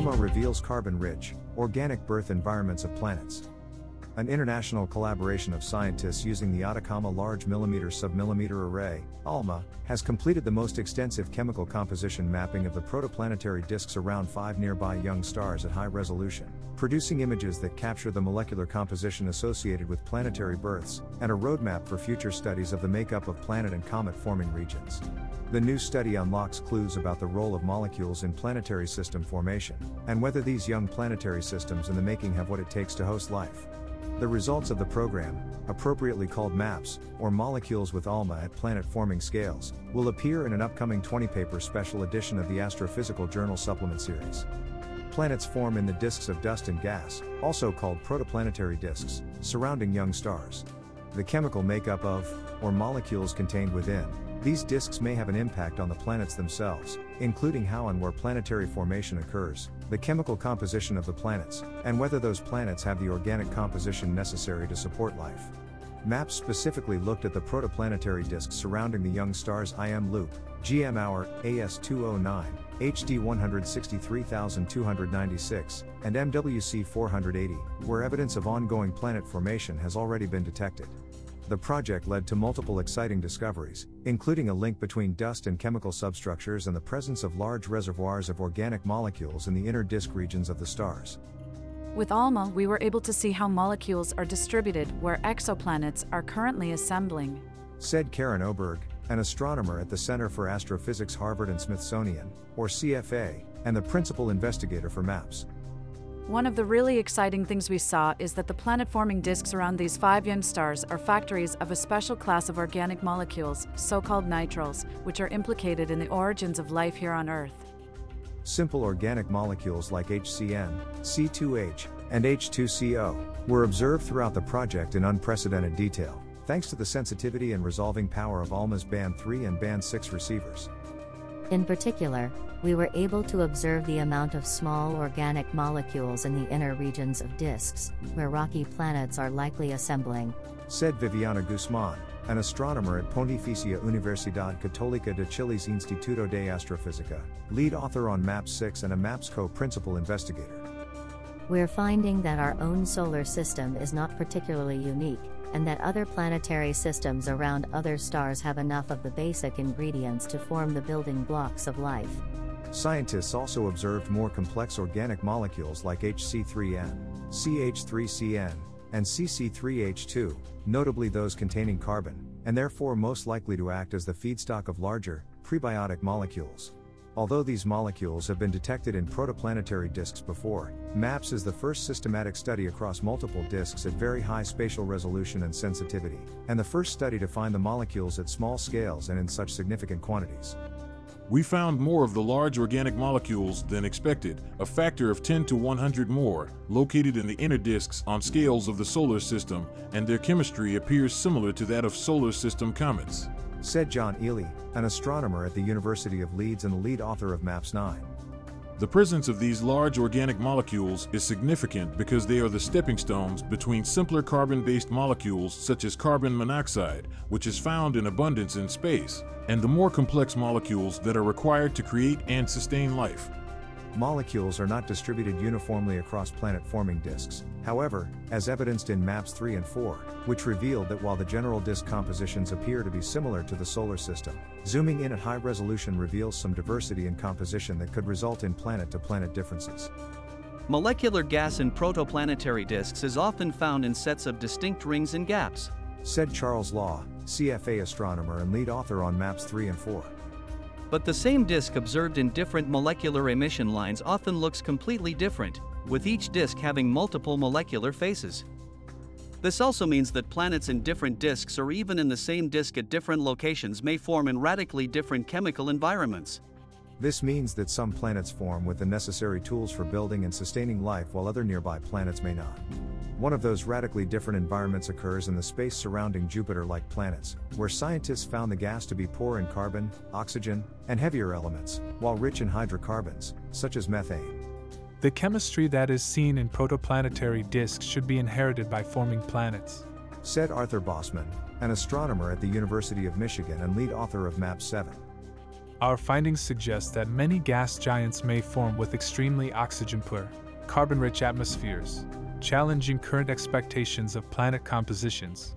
ALMA reveals carbon rich, organic birth environments of planets. An international collaboration of scientists using the Atacama Large Millimeter Submillimeter Array, ALMA, has completed the most extensive chemical composition mapping of the protoplanetary disks around five nearby young stars at high resolution, producing images that capture the molecular composition associated with planetary births, and a roadmap for future studies of the makeup of planet and comet forming regions. The new study unlocks clues about the role of molecules in planetary system formation, and whether these young planetary systems in the making have what it takes to host life. The results of the program, appropriately called MAPS, or Molecules with ALMA at Planet Forming Scales, will appear in an upcoming 20 paper special edition of the Astrophysical Journal Supplement Series. Planets form in the disks of dust and gas, also called protoplanetary disks, surrounding young stars. The chemical makeup of, or molecules contained within, these disks may have an impact on the planets themselves, including how and where planetary formation occurs, the chemical composition of the planets, and whether those planets have the organic composition necessary to support life. MAPS specifically looked at the protoplanetary disks surrounding the young stars IM Lup, GM Aur, AS209, HD 163296, and MWC 480, where evidence of ongoing planet formation has already been detected. The project led to multiple exciting discoveries, including a link between dust and chemical substructures and the presence of large reservoirs of organic molecules in the inner disk regions of the stars. With ALMA, we were able to see how molecules are distributed where exoplanets are currently assembling. Said Karin Oberg, an astronomer at the Center for Astrophysics Harvard and Smithsonian, or CFA, and the principal investigator for MAPS. One of the really exciting things we saw is that the planet forming disks around these five young stars are factories of a special class of organic molecules, so called nitriles, which are implicated in the origins of life here on Earth. Simple organic molecules like HCN, C2H, and H2CO were observed throughout the project in unprecedented detail, thanks to the sensitivity and resolving power of ALMA's Band 3 and Band 6 receivers. In particular, we were able to observe the amount of small organic molecules in the inner regions of disks, where rocky planets are likely assembling. Said Viviana Guzman, an astronomer at Pontificia Universidad Católica de Chile's Instituto de Astrofísica, lead author on MAPS 6 and a MAPS co principal investigator. We're finding that our own solar system is not particularly unique, and that other planetary systems around other stars have enough of the basic ingredients to form the building blocks of life. Scientists also observed more complex organic molecules like HC3N, CH3CN, and CC3H2, notably those containing carbon, and therefore most likely to act as the feedstock of larger, prebiotic molecules. Although these molecules have been detected in protoplanetary disks before, MAPS is the first systematic study across multiple disks at very high spatial resolution and sensitivity, and the first study to find the molecules at small scales and in such significant quantities. We found more of the large organic molecules than expected, a factor of 10 to 100 more, located in the inner disks on scales of the solar system, and their chemistry appears similar to that of solar system comets. Said John Ilee, an astronomer at the University of Leeds and the lead author of MAPS 9. The presence of these large organic molecules is significant because they are the stepping stones between simpler carbon based molecules such as carbon monoxide, which is found in abundance in space, and the more complex molecules that are required to create and sustain life. Molecules are not distributed uniformly across planet forming disks, however, as evidenced in MAPS 3 and 4, which revealed that while the general disk compositions appear to be similar to the solar system, zooming in at high resolution reveals some diversity in composition that could result in planet to planet differences. Molecular gas in protoplanetary disks is often found in sets of distinct rings and gaps. Said Charles Law, CFA astronomer and lead author on MAPS 3 and 4. But the same disk observed in different molecular emission lines often looks completely different, with each disk having multiple molecular faces. This also means that planets in different disks or even in the same disk at different locations may form in radically different chemical environments. This means that some planets form with the necessary tools for building and sustaining life while other nearby planets may not. One of those radically different environments occurs in the space surrounding Jupiter like planets, where scientists found the gas to be poor in carbon, oxygen, and heavier elements, while rich in hydrocarbons, such as methane. The chemistry that is seen in protoplanetary disks should be inherited by forming planets. Said Arthur Bosman, an astronomer at the University of Michigan and lead author of MAP 7. Our findings suggest that many gas giants may form with extremely oxygen poor, carbon rich atmospheres, challenging current expectations of planet compositions.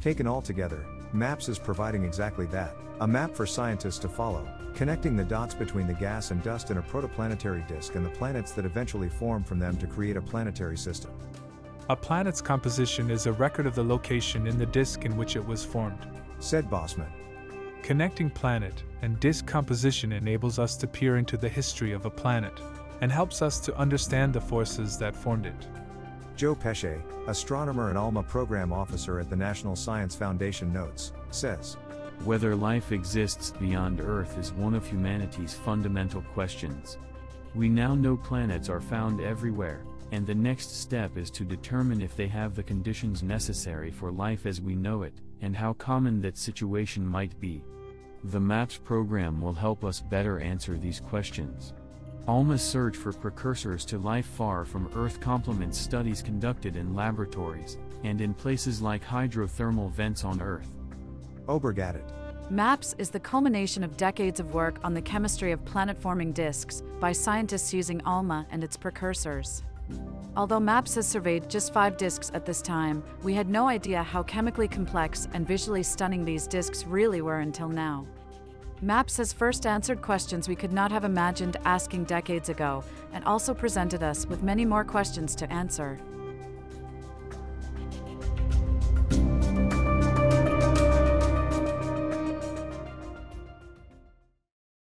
Taken all together, MAPS is providing exactly that a map for scientists to follow, connecting the dots between the gas and dust in a protoplanetary disk and the planets that eventually form from them to create a planetary system. A planet's composition is a record of the location in the disk in which it was formed, said Bosman. Connecting planet and disk composition enables us to peer into the history of a planet and helps us to understand the forces that formed it. Joe Pesce, astronomer and ALMA program officer at the National Science Foundation, notes, says, Whether life exists beyond Earth is one of humanity's fundamental questions. We now know planets are found everywhere, and the next step is to determine if they have the conditions necessary for life as we know it, and how common that situation might be. The MAPS program will help us better answer these questions. ALMA's search for precursors to life far from Earth complements studies conducted in laboratories and in places like hydrothermal vents on Earth. Oberg added. MAPS is the culmination of decades of work on the chemistry of planet forming disks by scientists using ALMA and its precursors. Although MAPS has surveyed just five disks at this time, we had no idea how chemically complex and visually stunning these disks really were until now. MAPS has first answered questions we could not have imagined asking decades ago, and also presented us with many more questions to answer.